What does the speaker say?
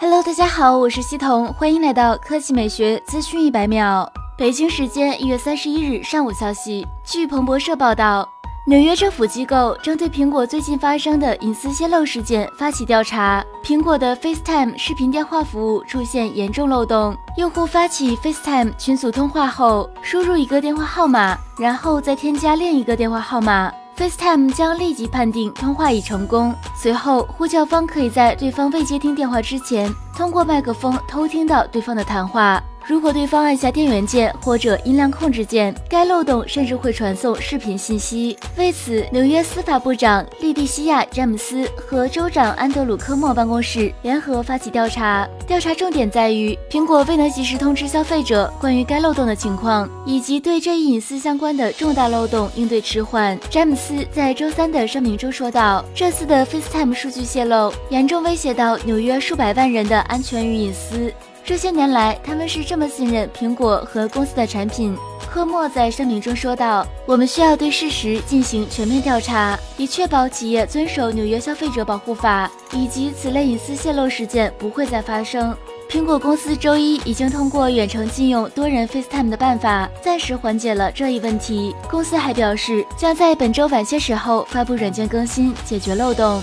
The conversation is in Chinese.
Hello，大家好，我是西彤，欢迎来到科技美学资讯一百秒。北京时间一月三十一日上午消息，据彭博社报道，纽约政府机构正对苹果最近发生的隐私泄露事件发起调查。苹果的 FaceTime 视频电话服务出现严重漏洞，用户发起 FaceTime 群组通话后，输入一个电话号码，然后再添加另一个电话号码。FaceTime 将立即判定通话已成功，随后呼叫方可以在对方未接听电话之前，通过麦克风偷听到对方的谈话。如果对方按下电源键或者音量控制键，该漏洞甚至会传送视频信息。为此，纽约司法部长莉蒂西亚·詹姆斯和州长安德鲁·科莫办公室联合发起调查。调查重点在于苹果未能及时通知消费者关于该漏洞的情况，以及对这一隐私相关的重大漏洞应对迟缓。詹姆斯在周三的声明中说道：“这次的 FaceTime 数据泄露严重威胁到纽约数百万人的安全与隐私。”这些年来，他们是这么信任苹果和公司的产品。科莫在声明中说道：“我们需要对事实进行全面调查，以确保企业遵守纽约消费者保护法，以及此类隐私泄露事件不会再发生。”苹果公司周一已经通过远程禁用多人 FaceTime 的办法，暂时缓解了这一问题。公司还表示，将在本周晚些时候发布软件更新，解决漏洞。